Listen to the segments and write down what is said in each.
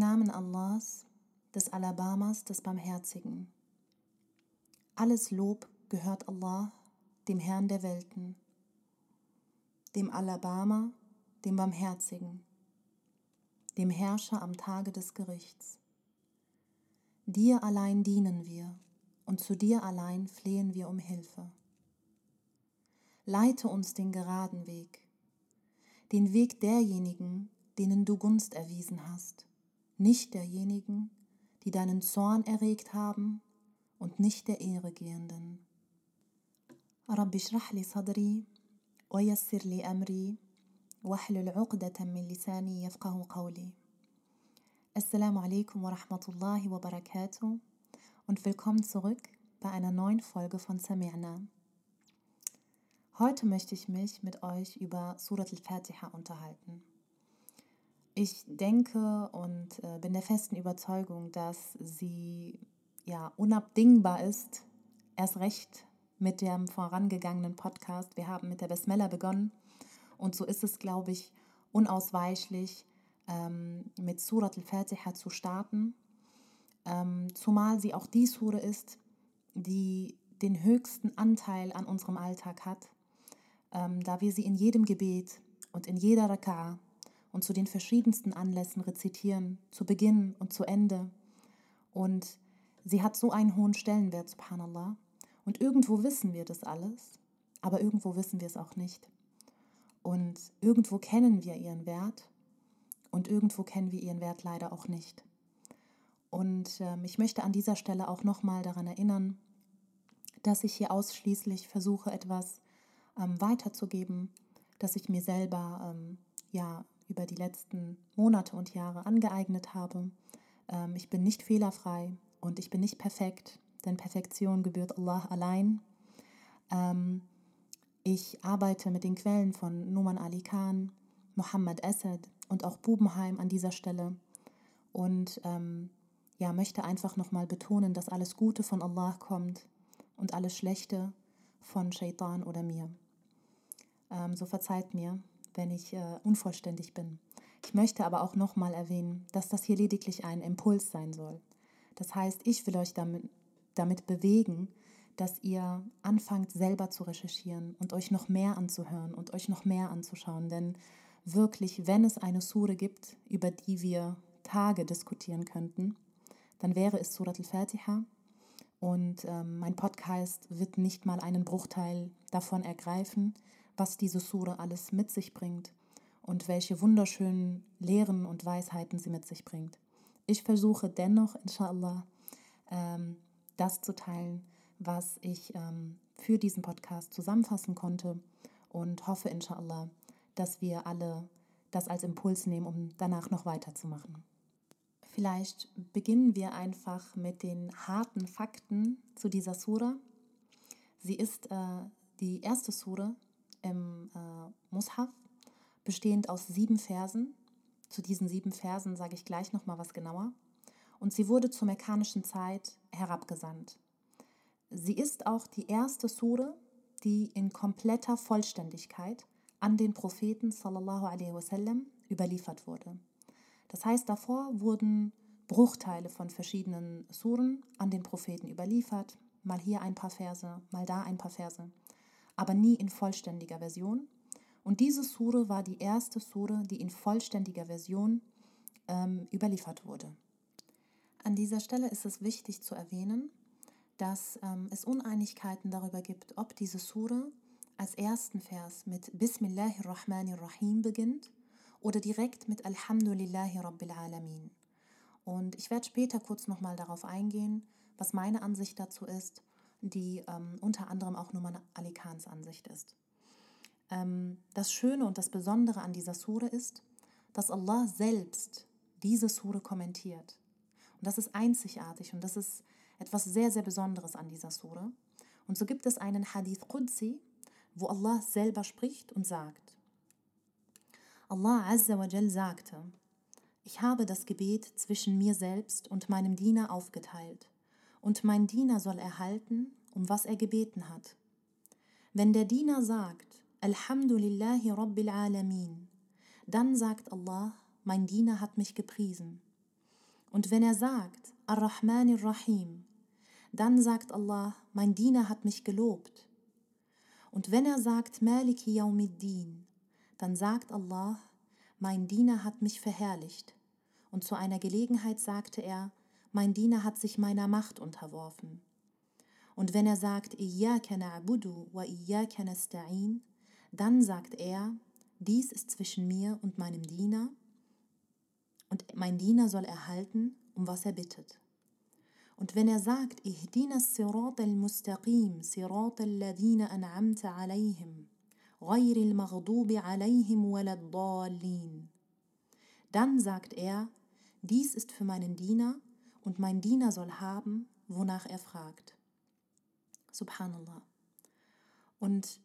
Namen Allahs, des Alabamas, des Barmherzigen. Alles Lob gehört Allah, dem Herrn der Welten, dem Alabama, dem Barmherzigen, dem Herrscher am Tage des Gerichts. Dir allein dienen wir und zu dir allein flehen wir um Hilfe. Leite uns den geraden Weg, den Weg derjenigen, denen du Gunst erwiesen hast, nicht derjenigen, die deinen Zorn erregt haben und nicht der Ehregehenden. رب اشرح لي صدري ويسر لي أمري واحلل عقدة من لساني يفقه قولي Assalamu alaikum wa rahmatullahi wa barakatuh und willkommen zurück bei einer neuen Folge von Samirna. Heute möchte ich mich mit euch über Surat al-Fatiha unterhalten. Ich denke und äh, bin der festen Überzeugung, dass sie ja unabdingbar ist, erst recht mit dem vorangegangenen Podcast. Wir haben mit der Besmella begonnen und so ist es, glaube ich, unausweichlich, ähm, mit Surat al-Fatiha zu starten, ähm, zumal sie auch die Sure ist, die den höchsten Anteil an unserem Alltag hat, ähm, da wir sie in jedem Gebet und in jeder Raka'a und zu den verschiedensten Anlässen rezitieren, zu Beginn und zu Ende. Und sie hat so einen hohen Stellenwert, subhanallah. Und irgendwo wissen wir das alles, aber irgendwo wissen wir es auch nicht. Und irgendwo kennen wir ihren Wert und irgendwo kennen wir ihren Wert leider auch nicht. Und ähm, ich möchte an dieser Stelle auch nochmal daran erinnern, dass ich hier ausschließlich versuche, etwas ähm, weiterzugeben, das ich mir selber ähm, ja über die letzten Monate und Jahre angeeignet habe. Ähm, ich bin nicht fehlerfrei und ich bin nicht perfekt, denn Perfektion gebührt Allah allein. Ähm, ich arbeite mit den Quellen von Numan Ali Khan, Muhammad Asad und auch Bubenheim an dieser Stelle und ähm, ja, möchte einfach nochmal betonen, dass alles Gute von Allah kommt und alles Schlechte von Shaitan oder mir. So verzeiht mir, wenn ich äh, unvollständig bin. Ich möchte aber auch nochmal erwähnen, dass das hier lediglich ein Impuls sein soll. Das heißt, ich will euch damit, damit bewegen, dass ihr anfangt selber zu recherchieren und euch noch mehr anzuhören und euch noch mehr anzuschauen. Denn wirklich, wenn es eine Sure gibt, über die wir Tage diskutieren könnten, dann wäre es Surat al-Fatiha. Und ähm, mein Podcast wird nicht mal einen Bruchteil davon ergreifen, was diese Sure alles mit sich bringt und welche wunderschönen Lehren und Weisheiten sie mit sich bringt. Ich versuche dennoch, inshallah, ähm, das zu teilen, was ich ähm, für diesen Podcast zusammenfassen konnte und hoffe, inshallah, dass wir alle das als Impuls nehmen, um danach noch weiterzumachen. Vielleicht beginnen wir einfach mit den harten Fakten zu dieser Sura. Sie ist äh, die erste Sura im äh, Mushaf, bestehend aus sieben Versen. Zu diesen sieben Versen sage ich gleich noch mal was genauer. Und sie wurde zur mekkanischen Zeit herabgesandt. Sie ist auch die erste Sura, die in kompletter Vollständigkeit an den Propheten sallallahu alaihi wasallam überliefert wurde. Das heißt, davor wurden Bruchteile von verschiedenen Suren an den Propheten überliefert, mal hier ein paar Verse, mal da ein paar Verse, aber nie in vollständiger Version. Und diese Sure war die erste Sure, die in vollständiger Version ähm, überliefert wurde. An dieser Stelle ist es wichtig zu erwähnen, dass ähm, es Uneinigkeiten darüber gibt, ob diese Sure als ersten Vers mit Bismillahirrahmanirrahim beginnt oder direkt mit Alhamdulillahi Rabbil Alamin. Und ich werde später kurz nochmal darauf eingehen, was meine Ansicht dazu ist, die ähm, unter anderem auch Numan Ali Khans Ansicht ist. Ähm, das Schöne und das Besondere an dieser Sure ist, dass Allah selbst diese Sure kommentiert. Und das ist einzigartig und das ist etwas sehr, sehr Besonderes an dieser Sure. Und so gibt es einen Hadith Qudsi, wo Allah selber spricht und sagt, Allah Azza wa Jal sagte, ich habe das Gebet zwischen mir selbst und meinem Diener aufgeteilt, und mein Diener soll erhalten, um was er gebeten hat. Wenn der Diener sagt, Alhamdulillahi Rabbil Alamin, dann sagt Allah, mein Diener hat mich gepriesen. Und wenn er sagt, Ar-Rahman Ar-Rahim, dann sagt Allah, mein Diener hat mich gelobt. Und wenn er sagt, Maliki Yawmiddin, dann sagt Allah, mein Diener hat mich verherrlicht. Und zu einer Gelegenheit sagte er, mein Diener hat sich meiner Macht unterworfen. Und wenn er sagt, Iyaka na'budu wa Iyaka nasta'in, dann sagt er, dies ist zwischen mir und meinem Diener, und mein Diener soll erhalten, um was er bittet. Und wenn er sagt, Ihdina sirat al-mustaqim, sirat al-ladina an'amta alayhim, غير المغضوب عليهم ولا الضالين. Dann sagt er, dies ist für meinen Diener und mein Diener soll haben, wonach er fragt. Subhanallah. Und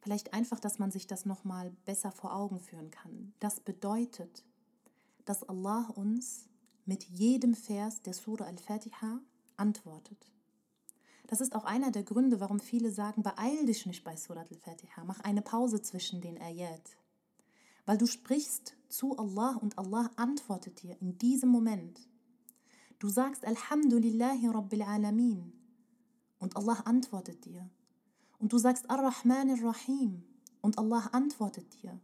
vielleicht einfach, dass man sich das nochmal besser vor Augen führen kann. Das bedeutet, dass Allah uns mit jedem Vers der Surah Al-Fatiha antwortet. Das ist auch einer der Gründe, warum viele sagen, beeil dich nicht bei Surat al-Fatiha, mach eine Pause zwischen den Ayat. Weil du sprichst zu Allah und Allah antwortet dir in diesem Moment. Du sagst Alhamdulillahi Rabbil Alamin und Allah antwortet dir. Und du sagst Ar-Rahman Ar-Rahim und Allah antwortet dir.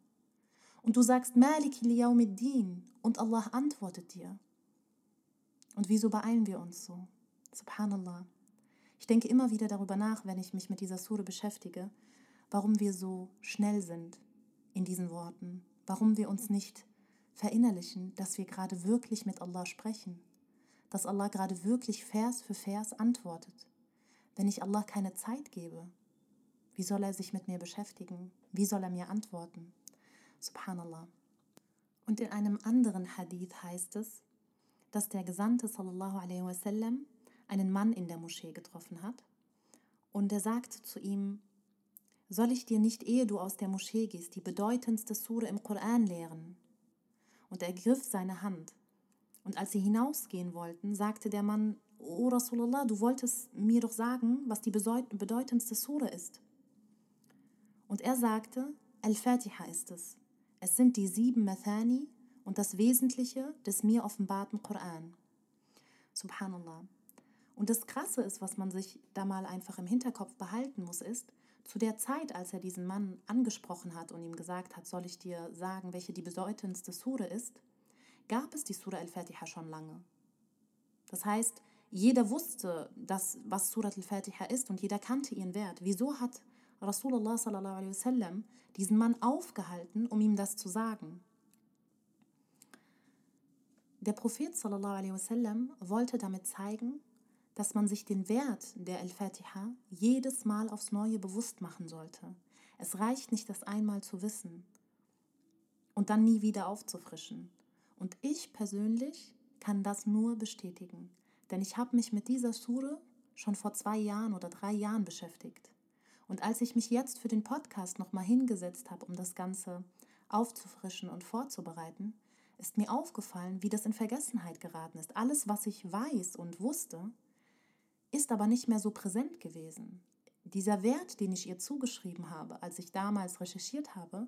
Und du sagst Malik Yawmiddin und Allah antwortet dir. Und wieso beeilen wir uns so? Subhanallah. Ich denke immer wieder darüber nach, wenn ich mich mit dieser Sure beschäftige, warum wir so schnell sind in diesen Worten, warum wir uns nicht verinnerlichen, dass wir gerade wirklich mit Allah sprechen, dass Allah gerade wirklich Vers für Vers antwortet. Wenn ich Allah keine Zeit gebe, wie soll er sich mit mir beschäftigen? Wie soll er mir antworten? Subhanallah. Und in einem anderen Hadith heißt es, dass der Gesandte sallallahu alaihi wasallam einen Mann in der Moschee getroffen hat. Und er sagte zu ihm, soll ich dir nicht, ehe du aus der Moschee gehst, die bedeutendste Sure im Koran lehren? Und er griff seine Hand. Und als sie hinausgehen wollten, sagte der Mann, O Rasulallah, du wolltest mir doch sagen, was die bedeutendste Sure ist. Und er sagte, Al-Fatiha ist es. Es sind die sieben Mathani und das Wesentliche des mir offenbarten Koran. Subhanallah. Und das Krasse ist, was man sich da mal einfach im Hinterkopf behalten muss, ist, zu der Zeit, als er diesen Mann angesprochen hat und ihm gesagt hat, soll ich dir sagen, welche die bedeutendste Sure ist, gab es die Sura al-Fatiha schon lange. Das heißt, jeder wusste, dass, was Surat al-Fatiha ist und jeder kannte ihren Wert. Wieso hat Rasulullah sallallahu wasallam diesen Mann aufgehalten, um ihm das zu sagen? Der Prophet sallallahu wasallam wollte damit zeigen, dass man sich den Wert der Al-Fatiha jedes Mal aufs Neue bewusst machen sollte. Es reicht nicht, das einmal zu wissen und dann nie wieder aufzufrischen. Und ich persönlich kann das nur bestätigen, denn ich habe mich mit dieser Sure schon vor zwei Jahren oder drei Jahren beschäftigt. Und als ich mich jetzt für den Podcast nochmal hingesetzt habe, um das Ganze aufzufrischen und vorzubereiten, ist mir aufgefallen, wie das in Vergessenheit geraten ist. Alles, was ich weiß und wusste, ist aber nicht mehr so präsent gewesen. Dieser Wert, den ich ihr zugeschrieben habe, als ich damals recherchiert habe,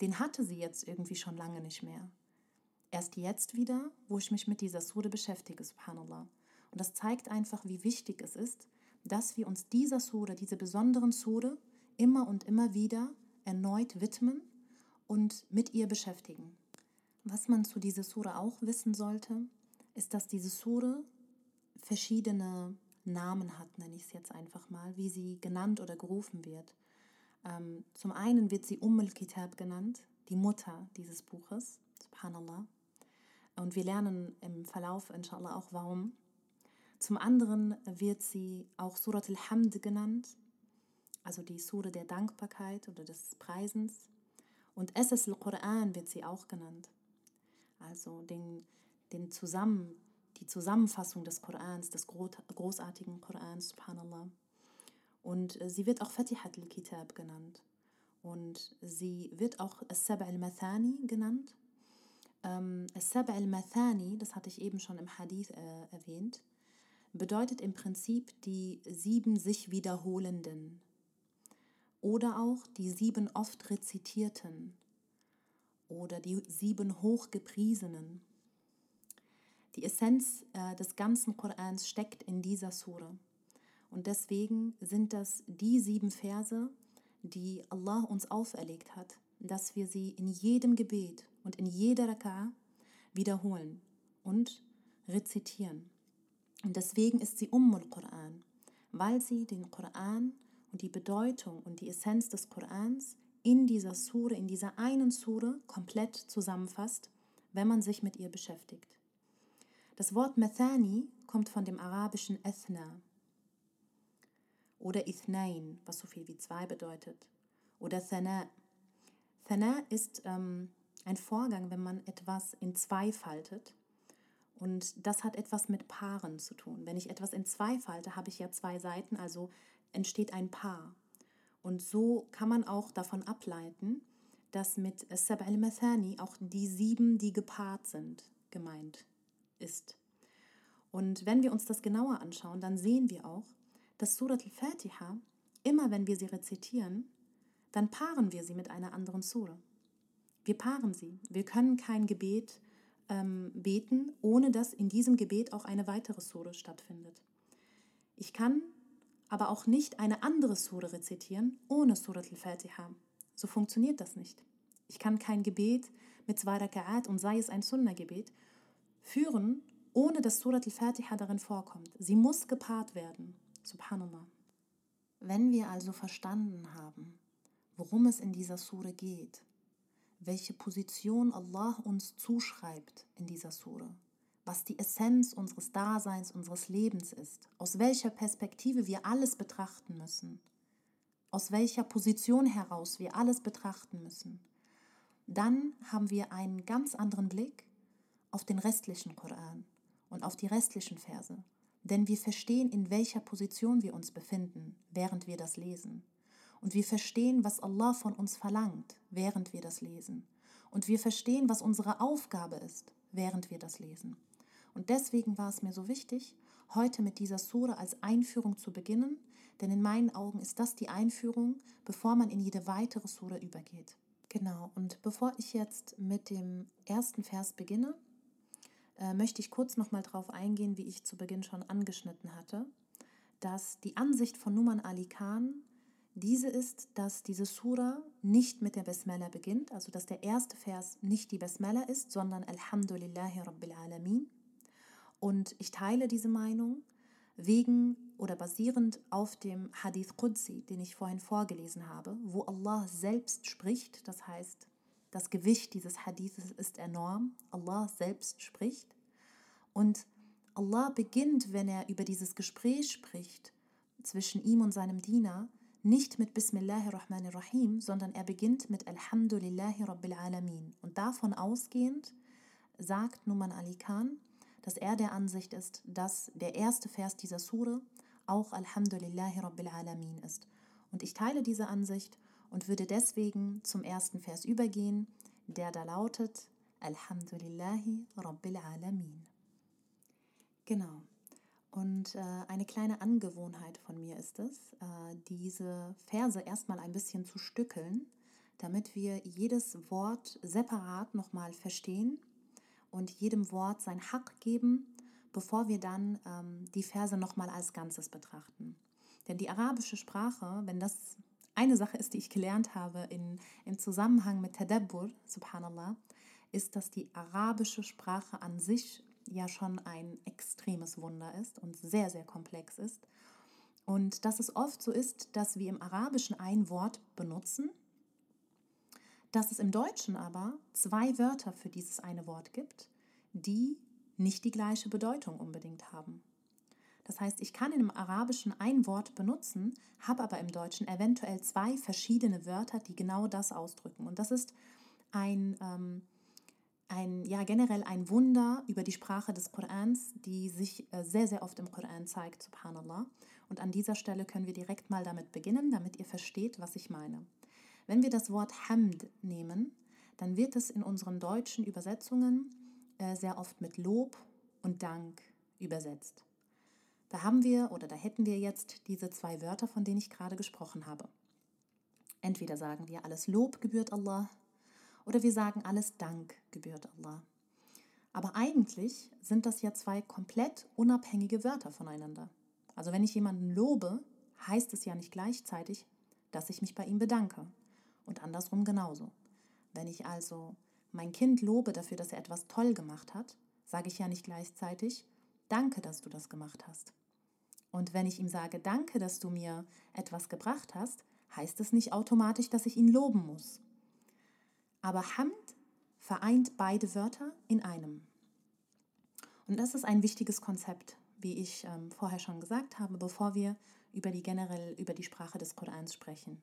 den hatte sie jetzt irgendwie schon lange nicht mehr. Erst jetzt wieder, wo ich mich mit dieser Sure beschäftige, subhanallah. Und das zeigt einfach, wie wichtig es ist, dass wir uns dieser Sure, diese besonderen Sure, immer und immer wieder erneut widmen und mit ihr beschäftigen. Was man zu dieser Sure auch wissen sollte, ist, dass diese Sure verschiedene Namen hat, nenne ich es jetzt einfach mal, wie sie genannt oder gerufen wird. Ähm, zum einen wird sie Umm al-Kitab genannt, die Mutter dieses Buches, subhanallah. Und wir lernen im Verlauf, inshallah, auch warum. Zum anderen wird sie auch Surat al-Hamd genannt, also die Sure der Dankbarkeit oder des Preisens. Und Esses al-Quran wird sie auch genannt, also den, den Zusammen, die Zusammenfassung des Korans, des großartigen Korans, subhanallah. Und äh, sie wird auch Fatihat al-Kitab genannt. Und sie wird auch As-Sab' al-Mathani genannt. Ähm, As-Sab' al-Mathani, das hatte ich eben schon im Hadith äh, erwähnt, bedeutet im Prinzip die sieben sich wiederholenden oder auch die sieben oft rezitierten oder die sieben hochgepriesenen. Die Essenz äh, des ganzen Korans steckt in dieser Sure. Und deswegen sind das die sieben Verse, die Allah uns auferlegt hat, dass wir sie in jedem Gebet und in jeder Raka wiederholen und rezitieren. Und deswegen ist sie Ummul Quran, weil sie den Koran und die Bedeutung und die Essenz des Korans in dieser Sure, in dieser einen Sure komplett zusammenfasst, wenn man sich mit ihr beschäftigt. Das Wort Mathani kommt von dem arabischen Ethna oder Ithnain, was so viel wie zwei bedeutet, oder Thana. Thana ist ähm, ein Vorgang, wenn man etwas in zwei faltet und das hat etwas mit Paaren zu tun. Wenn ich etwas in zwei falte, habe ich ja zwei Seiten, also entsteht ein Paar. Und so kann man auch davon ableiten, dass mit Sab al-Mathani auch die sieben, die gepaart sind, gemeint ist. Und wenn wir uns das genauer anschauen, dann sehen wir auch, dass Surat al-Fatiha, immer wenn wir sie rezitieren, dann paaren wir sie mit einer anderen Sura. Wir paaren sie. Wir können kein Gebet ähm, beten, ohne dass in diesem Gebet auch eine weitere Sure stattfindet. Ich kann aber auch nicht eine andere Sure rezitieren ohne Surat al-Fatiha. So funktioniert das nicht. Ich kann kein Gebet mit zwei Raka'at und sei es ein Sunnah-Gebet führen, ohne dass Surat al-Fatiha darin vorkommt. Sie muss gepaart werden. Subhanallah. Wenn wir also verstanden haben, worum es in dieser Sure geht, welche Position Allah uns zuschreibt in dieser Sure, was die Essenz unseres Daseins, unseres Lebens ist, aus welcher Perspektive wir alles betrachten müssen, aus welcher Position heraus wir alles betrachten müssen, dann haben wir einen ganz anderen Blick auf den restlichen Koran und auf die restlichen Verse, denn wir verstehen, in welcher Position wir uns befinden, während wir das lesen. Und wir verstehen, was Allah von uns verlangt, während wir das lesen. Und wir verstehen, was unsere Aufgabe ist, während wir das lesen. Und deswegen war es mir so wichtig, heute mit dieser Sure als Einführung zu beginnen, denn in meinen Augen ist das die Einführung, bevor man in jede weitere Sure übergeht. Genau, und bevor ich jetzt mit dem ersten Vers beginne, äh, möchte ich kurz nochmal darauf eingehen, wie ich zu Beginn schon angeschnitten hatte, dass die Ansicht von Numan Ali Khan diese ist, dass diese Sura nicht mit der Basmala beginnt, also dass der erste Vers nicht die Basmala ist, sondern Alhamdulillahi Rabbil Alamin. Und ich teile diese Meinung wegen oder basierend auf dem Hadith Qudsi, den ich vorhin vorgelesen habe, wo Allah selbst spricht, das heißt, das Gewicht dieses Hadithes ist enorm, Allah selbst spricht. Und Allah beginnt, wenn er über dieses Gespräch spricht zwischen ihm und seinem Diener, nicht mit Bismillahirrahmanirrahim, sondern er beginnt mit Alhamdulillahi Rabbil Alamin. Und davon ausgehend sagt Numan Ali Khan, dass er der Ansicht ist, dass der erste Vers dieser Sure auch Alhamdulillahi Rabbil Alamin ist. Und ich teile diese Ansicht und würde deswegen zum ersten Vers übergehen, der da lautet Alhamdulillahi Rabbil Alamin. Genau. Und äh, eine kleine Angewohnheit von mir ist es, äh, diese Verse erstmal ein bisschen zu stückeln, damit wir jedes Wort separat nochmal verstehen und jedem Wort sein Hack geben, bevor wir dann ähm, die Verse nochmal als Ganzes betrachten. Denn die arabische Sprache, wenn das eine Sache ist, die ich gelernt habe in, im Zusammenhang mit Tadabbur, subhanallah, ist, dass die arabische Sprache an sich ja schon ein extremes Wunder ist und sehr, sehr komplex ist. Und dass es oft so ist, dass wir im Arabischen ein Wort benutzen, dass es im Deutschen aber zwei Wörter für dieses eine Wort gibt, die nicht die gleiche Bedeutung unbedingt haben. Das heißt, ich kann im Arabischen ein Wort benutzen, habe aber im Deutschen eventuell zwei verschiedene Wörter, die genau das ausdrücken. Und das ist ein, ähm, ein ja, generell ein Wunder über die Sprache des Korans, die sich äh, sehr, sehr oft im Koran zeigt, subhanallah. Und an dieser Stelle können wir direkt mal damit beginnen, damit ihr versteht, was ich meine. Wenn wir das Wort Hamd nehmen, dann wird es in unseren deutschen Übersetzungen äh, sehr oft mit Lob und Dank übersetzt. Da haben wir oder da hätten wir jetzt diese zwei Wörter, von denen ich gerade gesprochen habe. Entweder sagen wir, alles Lob gebührt Allah oder wir sagen, alles Dank gebührt Allah. Aber eigentlich sind das ja zwei komplett unabhängige Wörter voneinander. Also wenn ich jemanden lobe, heißt es ja nicht gleichzeitig, dass ich mich bei ihm bedanke. Und andersrum genauso. Wenn ich also mein Kind lobe dafür, dass er etwas toll gemacht hat, sage ich ja nicht gleichzeitig, danke, dass du das gemacht hast. Und wenn ich ihm sage, danke, dass du mir etwas gebracht hast, heißt es nicht automatisch, dass ich ihn loben muss. Aber Hamd vereint beide Wörter in einem. Und das ist ein wichtiges Konzept, wie ich ähm, vorher schon gesagt habe, bevor wir über die generell über die Sprache des Korans sprechen.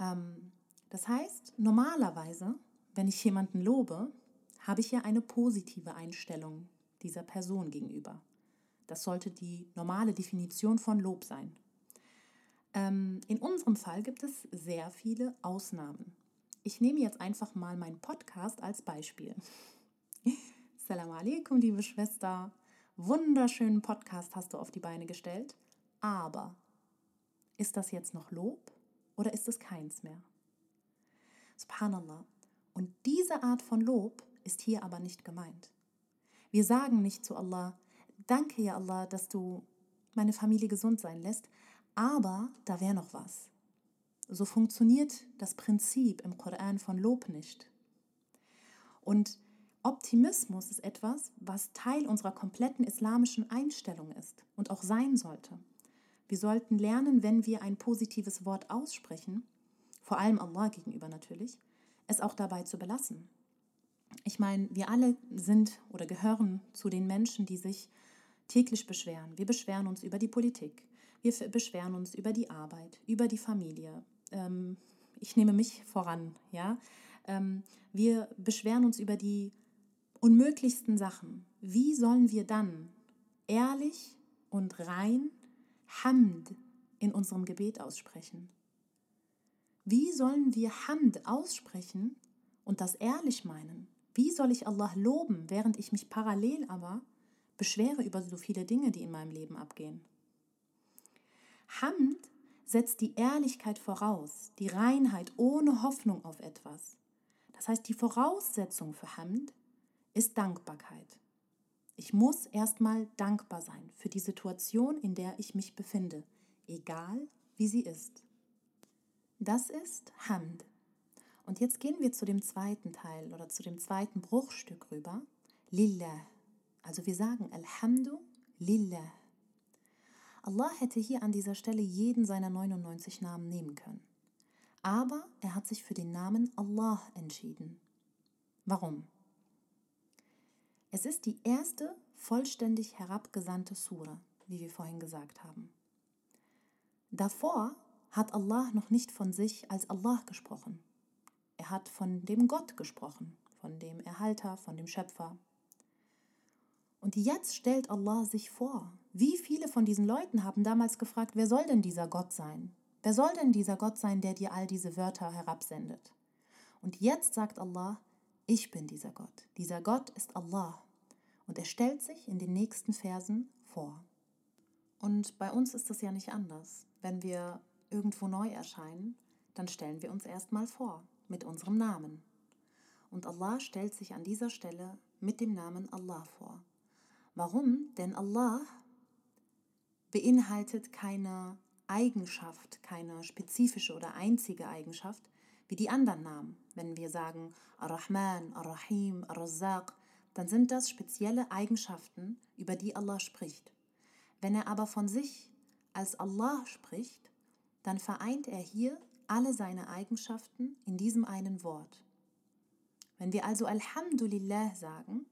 Ähm, das heißt, normalerweise, wenn ich jemanden lobe, habe ich ja eine positive Einstellung dieser Person gegenüber. Das sollte die normale Definition von Lob sein. Ähm, in unserem Fall gibt es sehr viele Ausnahmen. Ich nehme jetzt einfach mal meinen Podcast als Beispiel. Salam alaikum, liebe Schwester. Wunderschönen Podcast hast du auf die Beine gestellt. Aber ist das jetzt noch Lob oder ist es keins mehr? Subhanallah. Und diese Art von Lob ist hier aber nicht gemeint. Wir sagen nicht zu Allah, danke ja Allah, dass du meine Familie gesund sein lässt, aber da wäre noch was. So funktioniert das Prinzip im Koran von Lob nicht. Und Optimismus ist etwas, was Teil unserer kompletten islamischen Einstellung ist und auch sein sollte. Wir sollten lernen, wenn wir ein positives Wort aussprechen, vor allem Allah gegenüber natürlich, es auch dabei zu belassen. Ich meine, wir alle sind oder gehören zu den Menschen, die sich täglich beschweren. Wir beschweren uns über die Politik, wir beschweren uns über die Arbeit, über die Familie. Ähm, ich nehme mich voran, ja. Ähm, wir beschweren uns über die unmöglichsten Sachen. Wie sollen wir dann ehrlich und rein Hamd in unserem Gebet aussprechen? Wie sollen wir Hamd aussprechen und das ehrlich meinen? Wie soll ich Allah loben, während ich mich parallel aber beschwere über so viele Dinge, die in meinem Leben abgehen? Hamd setzt die Ehrlichkeit voraus, die Reinheit ohne Hoffnung auf etwas. Das heißt, die Voraussetzung für Hamd ist Dankbarkeit. Ich muss erstmal dankbar sein für die Situation, in der ich mich befinde, egal wie sie ist. Das ist Hamd. Und jetzt gehen wir zu dem zweiten Teil oder zu dem zweiten Bruchstück rüber. Lillah. Also wir sagen Alhamdu Lillah. Allah hätte hier an dieser Stelle jeden seiner 99 Namen nehmen können. Aber er hat sich für den Namen Allah entschieden. Warum? Es ist die erste vollständig herabgesandte Sura, wie wir vorhin gesagt haben. Davor hat Allah noch nicht von sich als Allah gesprochen. Er hat von dem Gott gesprochen, von dem Erhalter, von dem Schöpfer. Und jetzt stellt Allah sich vor. Wie viele von diesen Leuten haben damals gefragt, wer soll denn dieser Gott sein? Wer soll denn dieser Gott sein, der dir all diese Wörter herabsendet? Und jetzt sagt Allah, ich bin dieser Gott. Dieser Gott ist Allah. Und er stellt sich in den nächsten Versen vor. Und bei uns ist es ja nicht anders. Wenn wir irgendwo neu erscheinen, dann stellen wir uns erstmal vor mit unserem Namen. Und Allah stellt sich an dieser Stelle mit dem Namen Allah vor. Warum? Denn Allah beinhaltet keine Eigenschaft, keine spezifische oder einzige Eigenschaft wie die anderen Namen. Wenn wir sagen Ar-Rahman, Ar-Rahim, Ar-Razzaq, dann sind das spezielle Eigenschaften, über die Allah spricht. Wenn er aber von sich als Allah spricht, dann vereint er hier alle seine Eigenschaften in diesem einen Wort. Wenn wir also Alhamdulillah sagen,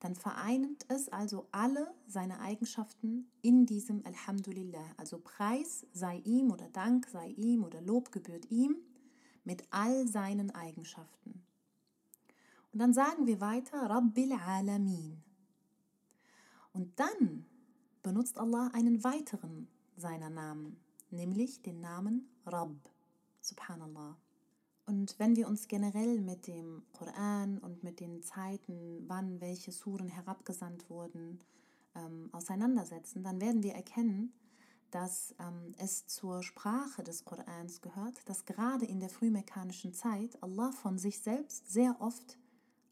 dann vereint es also alle seine Eigenschaften in diesem Alhamdulillah. Also Preis sei ihm oder Dank sei ihm oder Lob gebührt ihm mit all seinen Eigenschaften. Und dann sagen wir weiter Rabbil Alamin. Und dann benutzt Allah einen weiteren seiner Namen, nämlich den Namen Rabb. Subhanallah. Und wenn wir uns generell mit dem Koran und mit den Zeiten, wann welche Suren herabgesandt wurden, ähm, auseinandersetzen, dann werden wir erkennen, dass ähm, es zur Sprache des Korans gehört, dass gerade in der frühmekkanischen Zeit Allah von sich selbst sehr oft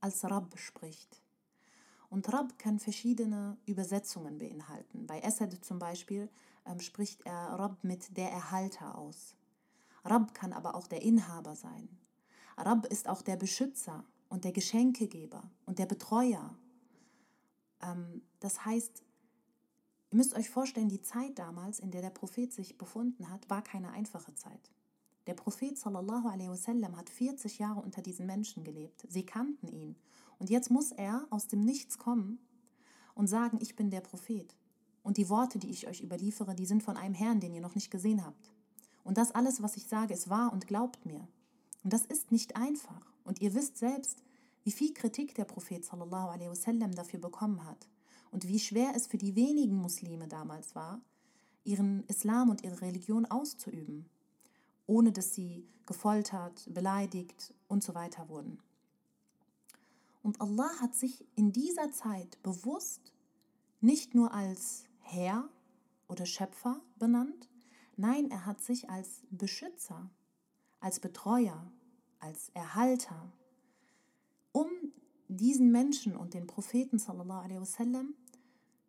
als Rabb spricht. Und Rabb kann verschiedene Übersetzungen beinhalten. Bei Asad zum Beispiel ähm, spricht er Rabb mit der Erhalter aus. Rab kann aber auch der Inhaber sein. Rab ist auch der Beschützer und der Geschenkegeber und der Betreuer. Ähm, das heißt, ihr müsst euch vorstellen, die Zeit damals, in der der Prophet sich befunden hat, war keine einfache Zeit. Der Prophet sallallahu alaihi wasallam hat 40 Jahre unter diesen Menschen gelebt. Sie kannten ihn. Und jetzt muss er aus dem Nichts kommen und sagen, ich bin der Prophet. Und die Worte, die ich euch überliefere, die sind von einem Herrn, den ihr noch nicht gesehen habt. Und das alles, was ich sage, ist wahr und glaubt mir. Und das ist nicht einfach. Und ihr wisst selbst, wie viel Kritik der Prophet sallallahu alaihi wasallam dafür bekommen hat und wie schwer es für die wenigen Muslime damals war, ihren Islam und ihre Religion auszuüben, ohne dass sie gefoltert, beleidigt und so weiter wurden. Und Allah hat sich in dieser Zeit bewusst nicht nur als Herr oder Schöpfer benannt, Nein, er hat sich als Beschützer, als Betreuer, als Erhalter, um diesen Menschen und den Propheten sallallahu alaihi wasallam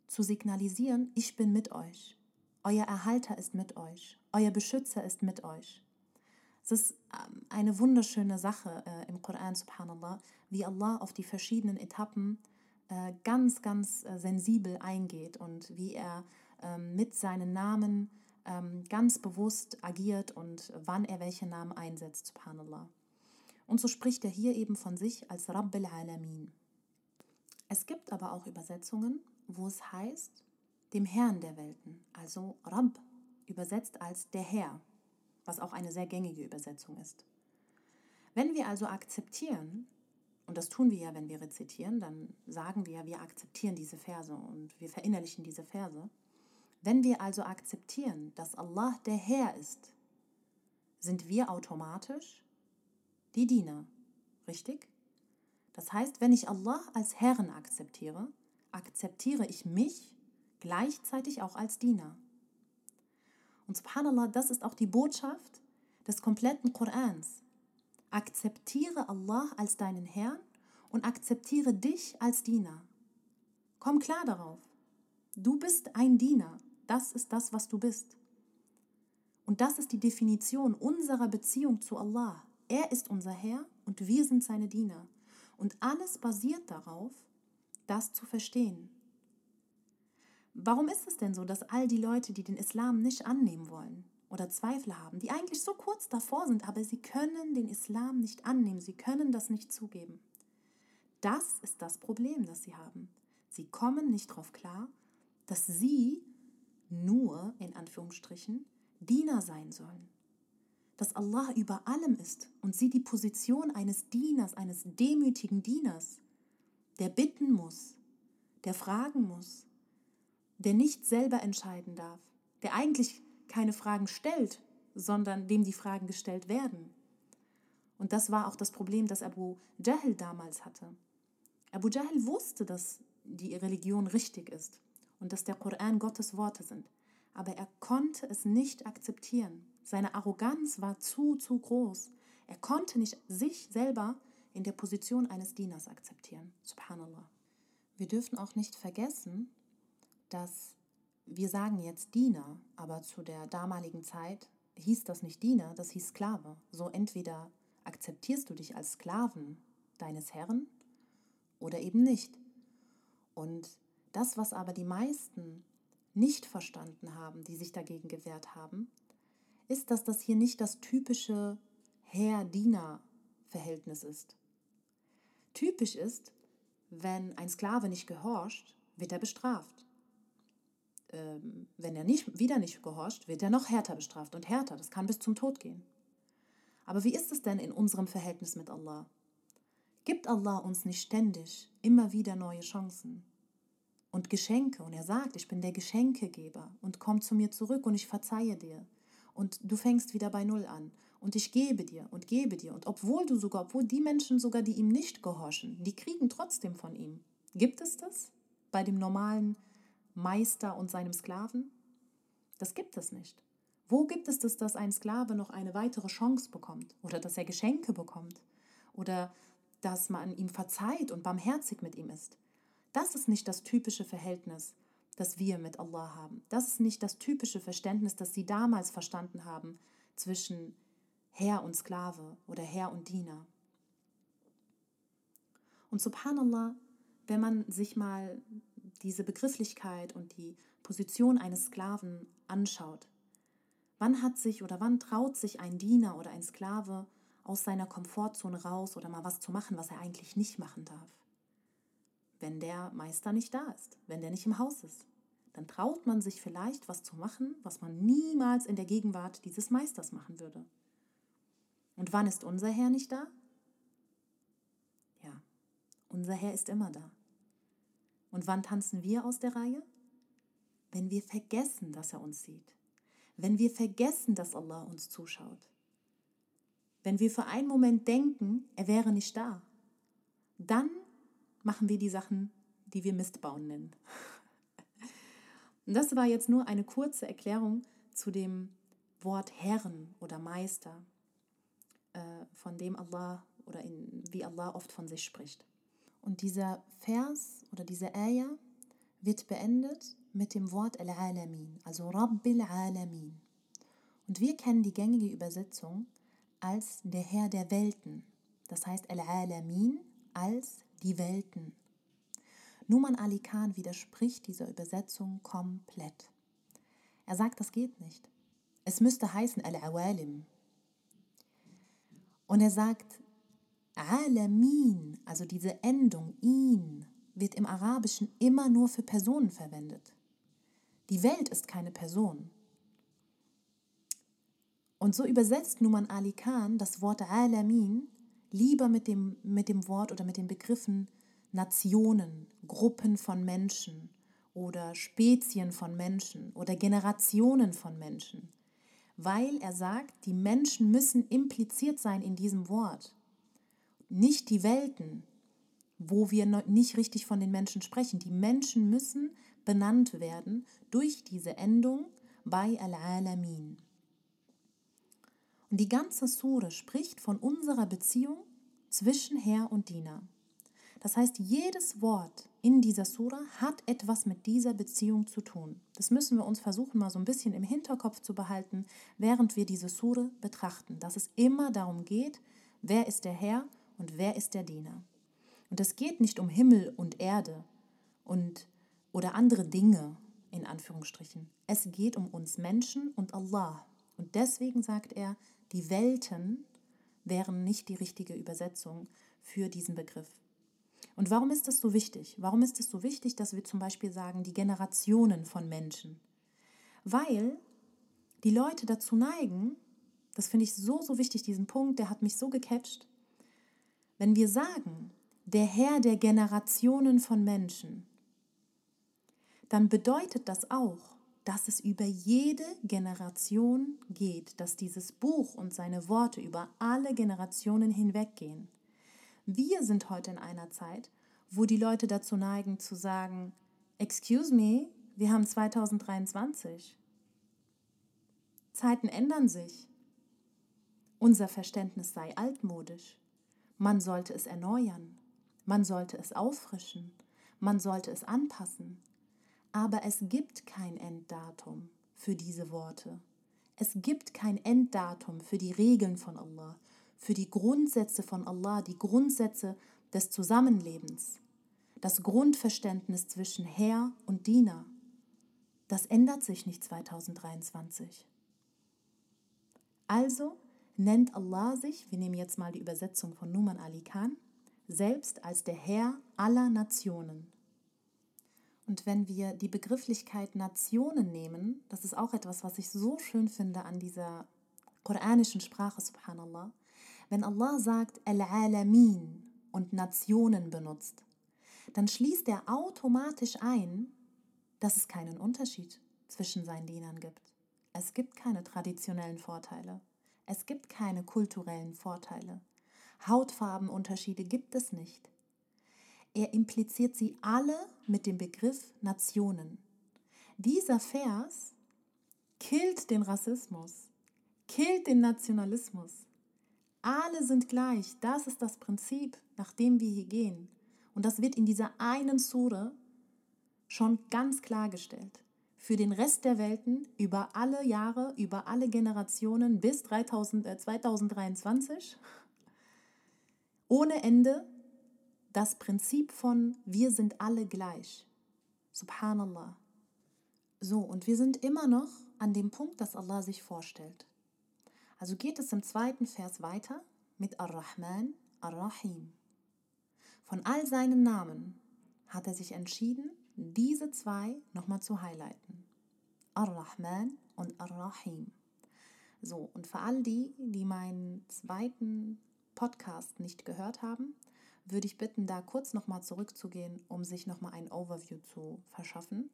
zu signalisieren, ich bin mit euch. Euer Erhalter ist mit euch. Euer Beschützer ist mit euch. Es ist ähm, eine wunderschöne Sache äh, im Koran, subhanallah, wie Allah auf die verschiedenen Etappen äh, ganz, ganz äh, sensibel eingeht und wie er ähm, mit seinen Namen ganz bewusst agiert und wann er welche Namen einsetzt, subhanallah. Und so spricht er hier eben von sich als Rabbil Alamin. Es gibt aber auch Übersetzungen, wo es heißt, dem Herrn der Welten, also Rabb, übersetzt als der Herr, was auch eine sehr gängige Übersetzung ist. Wenn wir also akzeptieren, und das tun wir ja, wenn wir rezitieren, dann sagen wir ja, wir akzeptieren diese Verse und wir verinnerlichen diese Verse, wenn wir also akzeptieren, dass Allah der Herr ist, sind wir automatisch die Diener, richtig? Das heißt, wenn ich Allah als Herrn akzeptiere, akzeptiere ich mich gleichzeitig auch als Diener. Und subhanallah, das ist auch die Botschaft des kompletten Korans. Akzeptiere Allah als deinen Herrn und akzeptiere dich als Diener. Komm klar darauf. Du bist ein Diener. Das ist das, was du bist. Und das ist die Definition unserer Beziehung zu Allah. Er ist unser Herr und wir sind seine Diener. Und alles basiert darauf, das zu verstehen. Warum ist es denn so, dass all die Leute, die den Islam nicht annehmen wollen oder Zweifel haben, die eigentlich so kurz davor sind, aber sie können den Islam nicht annehmen, sie können das nicht zugeben? Das ist das Problem, das sie haben. Sie kommen nicht darauf klar, dass sie nur, in Anführungsstrichen, Diener sein sollen. Dass Allah über allem ist und sie die Position eines Dieners, eines demütigen Dieners, der bitten muss, der fragen muss, der nicht selber entscheiden darf, der eigentlich keine Fragen stellt, sondern dem die Fragen gestellt werden. Und das war auch das Problem, das Abu Jahl damals hatte. Abu Jahl wusste, dass die Religion richtig ist und dass der Koran Gottes Worte sind. Aber er konnte es nicht akzeptieren. Seine Arroganz war zu, zu groß. Er konnte nicht sich selber in der Position eines Dieners akzeptieren. Subhanallah. Wir dürfen auch nicht vergessen, dass wir sagen jetzt Diener, aber zu der damaligen Zeit hieß das nicht Diener, das hieß Sklave. So entweder akzeptierst du dich als Sklaven deines Herrn oder eben nicht. Und das, was aber die meisten nicht verstanden haben, die sich dagegen gewehrt haben, ist, dass das hier nicht das typische Herr-Diener-Verhältnis ist. Typisch ist, wenn ein Sklave nicht gehorcht, wird er bestraft. Ähm, wenn er nicht, wieder nicht gehorcht, wird er noch härter bestraft und härter. Das kann bis zum Tod gehen. Aber wie ist es denn in unserem Verhältnis mit Allah? Gibt Allah uns nicht ständig immer wieder neue Chancen und Geschenke? Und er sagt, ich bin der Geschenkegeber und komm zu mir zurück und ich verzeihe dir. Und du fängst wieder bei Null an. Und ich gebe dir und gebe dir. Und obwohl du sogar, obwohl die Menschen sogar, die ihm nicht gehorchen, die kriegen trotzdem von ihm. Gibt es das bei dem normalen Meister und seinem Sklaven? Das gibt es nicht. Wo gibt es das, dass ein Sklave noch eine weitere Chance bekommt oder dass er Geschenke bekommt oder dass man ihm verzeiht und barmherzig mit ihm ist? Das ist nicht das typische Verhältnis, das wir mit Allah haben. Das ist nicht das typische Verständnis, das sie damals verstanden haben zwischen Herr und Sklave oder Herr und Diener. Und subhanallah, wenn man sich mal diese Begrifflichkeit und die Position eines Sklaven anschaut, wann hat sich oder wann traut sich ein Diener oder ein Sklave aus seiner Komfortzone raus oder mal was zu machen, was er eigentlich nicht machen darf? Wenn der Meister nicht da ist, wenn der nicht im Haus ist, dann traut man sich vielleicht was zu machen, was man niemals in der Gegenwart dieses Meisters machen würde. Und wann ist unser Herr nicht da? Ja, unser Herr ist immer da. Und wann tanzen wir aus der Reihe? Wenn wir vergessen, dass er uns sieht. Wenn wir vergessen, dass Allah uns zuschaut. Wenn wir für einen Moment denken, er wäre nicht da. Dann machen wir die Sachen, die wir Mistbauen nennen. Und das war jetzt nur eine kurze Erklärung zu dem Wort Herren oder Meister, äh, von dem Allah oder in, wie Allah oft von sich spricht. Und dieser Vers oder diese Ayah wird beendet mit dem Wort Al-Alamin, also Rabbil Alamin. Und wir kennen die gängige Übersetzung als der Herr der Welten. Das heißt Al-Alamin als die Welten. Numan Ali Khan widerspricht dieser Übersetzung komplett. Er sagt, das geht nicht. Es müsste heißen Al-Awalim. Und er sagt, Alamin, also diese Endung in, wird im Arabischen immer nur für Personen verwendet. Die Welt ist keine Person. Und so übersetzt Numan Ali Khan das Wort Alamin lieber mit dem, mit dem Wort oder mit den Begriffen Nationen, Gruppen von Menschen oder Spezien von Menschen oder Generationen von Menschen, weil er sagt, die Menschen müssen impliziert sein in diesem Wort nicht die Welten, wo wir nicht richtig von den Menschen sprechen. Die Menschen müssen benannt werden durch diese Endung bei Al-Alamin. Und die ganze Sure spricht von unserer Beziehung zwischen Herr und Diener. Das heißt, jedes Wort in dieser Sura hat etwas mit dieser Beziehung zu tun. Das müssen wir uns versuchen, mal so ein bisschen im Hinterkopf zu behalten, während wir diese Sure betrachten, dass es immer darum geht, wer ist der Herr und wer ist der Diener. Und es geht nicht um Himmel und Erde und oder andere Dinge in Anführungsstrichen. Es geht um uns Menschen und Allah. Und deswegen sagt er, die Welten wären nicht die richtige Übersetzung für diesen Begriff. Und warum ist das so wichtig? Warum ist es so wichtig, dass wir zum Beispiel sagen, die Generationen von Menschen? Weil die Leute dazu neigen, das finde ich so, so wichtig, diesen Punkt, der hat mich so gecatcht, wenn wir sagen, der Herr der Generationen von Menschen, dann bedeutet das auch, dass es über jede Generation geht, dass dieses Buch und seine Worte über alle Generationen hinweggehen. Wir sind heute in einer Zeit, wo die Leute dazu neigen zu sagen, Excuse me, wir haben 2023. Zeiten ändern sich. Unser Verständnis sei altmodisch. Man sollte es erneuern, man sollte es auffrischen, man sollte es anpassen. Aber es gibt kein Enddatum für diese Worte. Es gibt kein Enddatum für die Regeln von Allah, für die Grundsätze von Allah, die Grundsätze des Zusammenlebens. das Grundverständnis zwischen Herr und Diener, das ändert sich nicht 2023. Also nennt Allah sich, wir nehmen jetzt mal die Übersetzung von Numan Ali Khan, selbst als der Herr aller Nationen. Und wenn wir die Begrifflichkeit Nationen nehmen, das ist auch etwas, was ich so schön finde an dieser koranischen Sprache, subhanallah, wenn Allah sagt Al-Alamin und Nationen benutzt, dann schließt er automatisch ein, dass es keinen Unterschied zwischen seinen Dienern gibt. Es gibt keine traditionellen Vorteile. Es gibt keine kulturellen Vorteile. Hautfarbenunterschiede gibt es nicht. Er impliziert sie alle mit dem Begriff Nationen. Dieser Vers killt den Rassismus, killt den Nationalismus. Alle sind gleich. Das ist das Prinzip, nach dem wir hier gehen. Und das wird in dieser einen Sure schon ganz klargestellt für den Rest der Welten über alle Jahre, über alle Generationen bis 3000, äh, 2023 ohne Ende das Prinzip von wir sind alle gleich. Subhanallah. So, und wir sind immer noch an dem Punkt, dass Allah sich vorstellt. Also geht es im zweiten Vers weiter mit Ar-Rahman, Ar-Rahim. Von all seinen Namen hat er sich entschieden, diese zwei nochmal zu highlighten. Ar-Rahman und Ar-Rahim. So, und für all die, die meinen zweiten Podcast nicht gehört haben, würde ich bitten, da kurz nochmal zurückzugehen, um sich nochmal ein Overview zu verschaffen.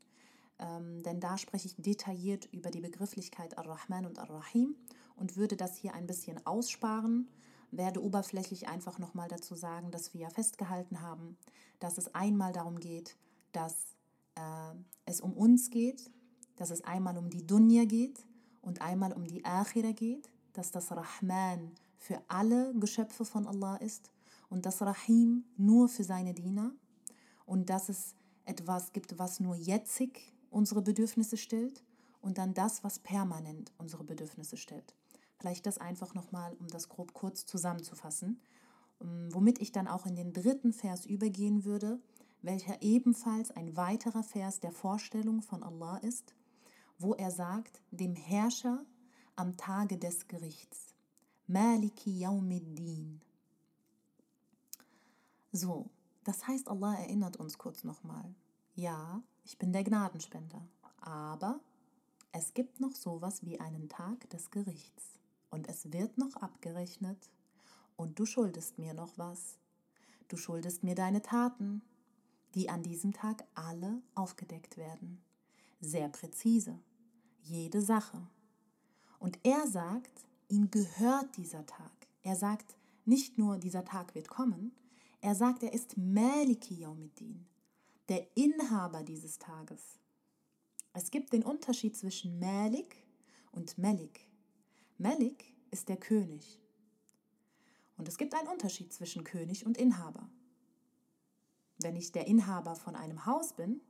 Ähm, denn da spreche ich detailliert über die Begrifflichkeit Ar-Rahman und Ar-Rahim und würde das hier ein bisschen aussparen, werde oberflächlich einfach nochmal dazu sagen, dass wir ja festgehalten haben, dass es einmal darum geht, dass äh, es um uns geht, dass es einmal um die Dunya geht und einmal um die Akhira geht, dass das Rahman für alle Geschöpfe von Allah ist und das Rahim nur für seine Diener und dass es etwas gibt, was nur jetzig unsere Bedürfnisse stillt und dann das, was permanent unsere Bedürfnisse stellt. Vielleicht das einfach nochmal, um das grob kurz zusammenzufassen, womit ich dann auch in den dritten Vers übergehen würde, welcher ebenfalls ein weiterer Vers der Vorstellung von Allah ist, wo er sagt, dem Herrscher am Tage des Gerichts. Maliki Yawmiddin. So, das heißt, Allah erinnert uns kurz nochmal. Ja, ich bin der Gnadenspender, aber es gibt noch sowas wie einen Tag des Gerichts und es wird noch abgerechnet und du schuldest mir noch was. Du schuldest mir deine Taten, die an diesem Tag alle aufgedeckt werden. Sehr präzise. Jede Sache. Und er sagt, ihm gehört dieser Tag. Er sagt nicht nur, dieser Tag wird kommen, er sagt, er ist Maliki Yawmiddin, der Inhaber dieses Tages. Es gibt den Unterschied zwischen Malik und Melik. Melik ist der König. Und es gibt einen Unterschied zwischen König und Inhaber. Wenn ich der Inhaber von einem Haus bin,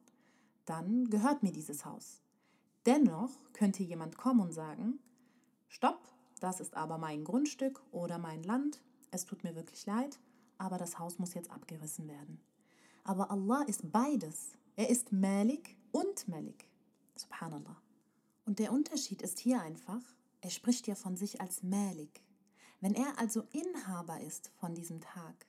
dann gehört mir dieses Haus. Dennoch könnte jemand kommen und sagen, stopp, das ist aber mein Grundstück oder mein Land, es tut mir wirklich leid, aber das Haus muss jetzt abgerissen werden. Aber Allah ist beides. Er ist Malik und Malik. Subhanallah. Und der Unterschied ist hier einfach, er spricht ja von sich als Malik. Wenn er also Inhaber ist von diesem Tag,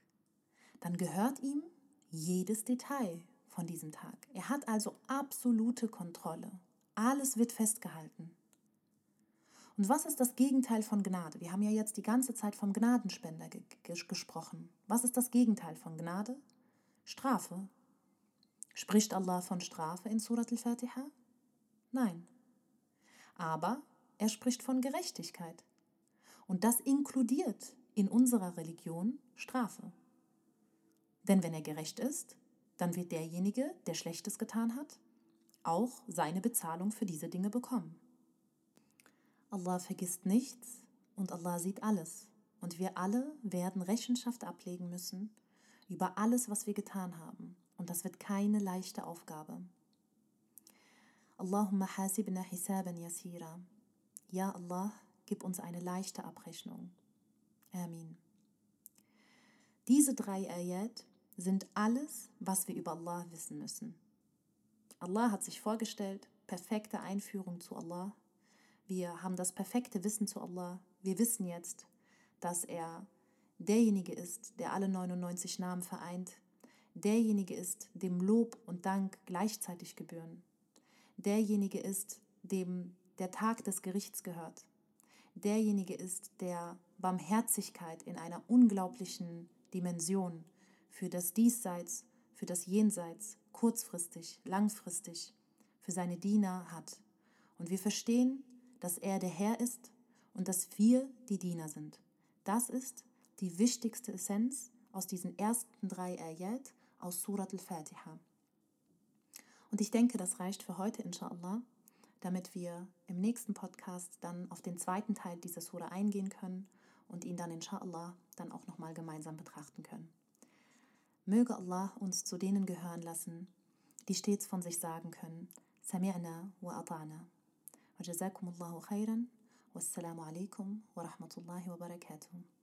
dann gehört ihm jedes Detail von diesem Tag. Er hat also absolute Kontrolle. Alles wird festgehalten. Und was ist das Gegenteil von Gnade? Wir haben ja jetzt die ganze Zeit vom Gnadenspender ge gesprochen. Was ist das Gegenteil von Gnade? Strafe. Spricht Allah von Strafe in Surat al-Fatiha? Nein. Aber er spricht von Gerechtigkeit. Und das inkludiert in unserer Religion Strafe. Denn wenn er gerecht ist, dann wird derjenige, der Schlechtes getan hat, auch seine Bezahlung für diese Dinge bekommen. Allah vergisst nichts und Allah sieht alles. Und wir alle werden Rechenschaft ablegen müssen über alles, was wir getan haben. Und das wird keine leichte Aufgabe. Allahumma hasibna hisaban yasira. Ja Allah, gib uns eine leichte Abrechnung. Amin. Diese drei Ayat sind alles, was wir über Allah wissen müssen. Allah hat sich vorgestellt, perfekte Einführung zu Allah. Wir haben das perfekte Wissen zu Allah. Wir wissen jetzt, dass er derjenige ist, der alle 99 Namen vereint, derjenige ist, dem Lob und Dank gleichzeitig gebühren, derjenige ist, dem der Tag des Gerichts gehört, derjenige ist, der Barmherzigkeit in einer unglaublichen Dimension für das Diesseits, für das Jenseits, kurzfristig, langfristig, für seine Diener hat. Und wir verstehen, dass er der Herr ist und dass wir die Diener sind. Das ist die wichtigste Essenz aus diesen ersten drei Ayat aus Surat al-Fatiha. Und ich denke, das reicht für heute, inshallah, damit wir im nächsten Podcast dann auf den zweiten Teil dieser Sura eingehen können und ihn dann inshallah dann auch nochmal gemeinsam betrachten können. Möge Allah uns zu denen gehören lassen, die stets von sich sagen können, Sami'na wa ata'na. Wa jazakumullahu khairan. Wassalamu alaikum wa rahmatullahi wa barakatuh.